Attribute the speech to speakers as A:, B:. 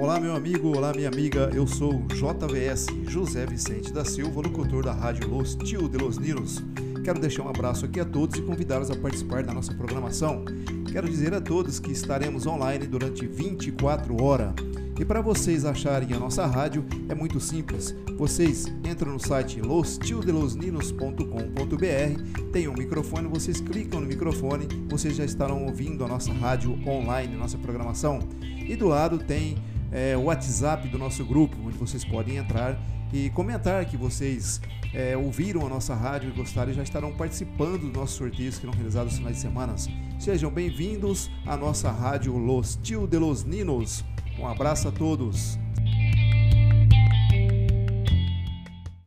A: Olá, meu amigo, olá, minha amiga. Eu sou JVS José Vicente da Silva, locutor da Rádio Los Tio de Los Ninos. Quero deixar um abraço aqui a todos e convidá-los a participar da nossa programação. Quero dizer a todos que estaremos online durante 24 horas. E para vocês acharem a nossa rádio é muito simples. Vocês entram no site lostiodelosninos.com.br, tem um microfone, vocês clicam no microfone, vocês já estarão ouvindo a nossa rádio online, nossa programação. E do lado tem é, o WhatsApp do nosso grupo, onde vocês podem entrar e comentar que vocês é, ouviram a nossa rádio e gostaram e já estarão participando dos nossos sorteios que serão realizados nos finais de semana. Sejam bem-vindos à nossa rádio Los Tio de los Ninos. Um abraço a todos.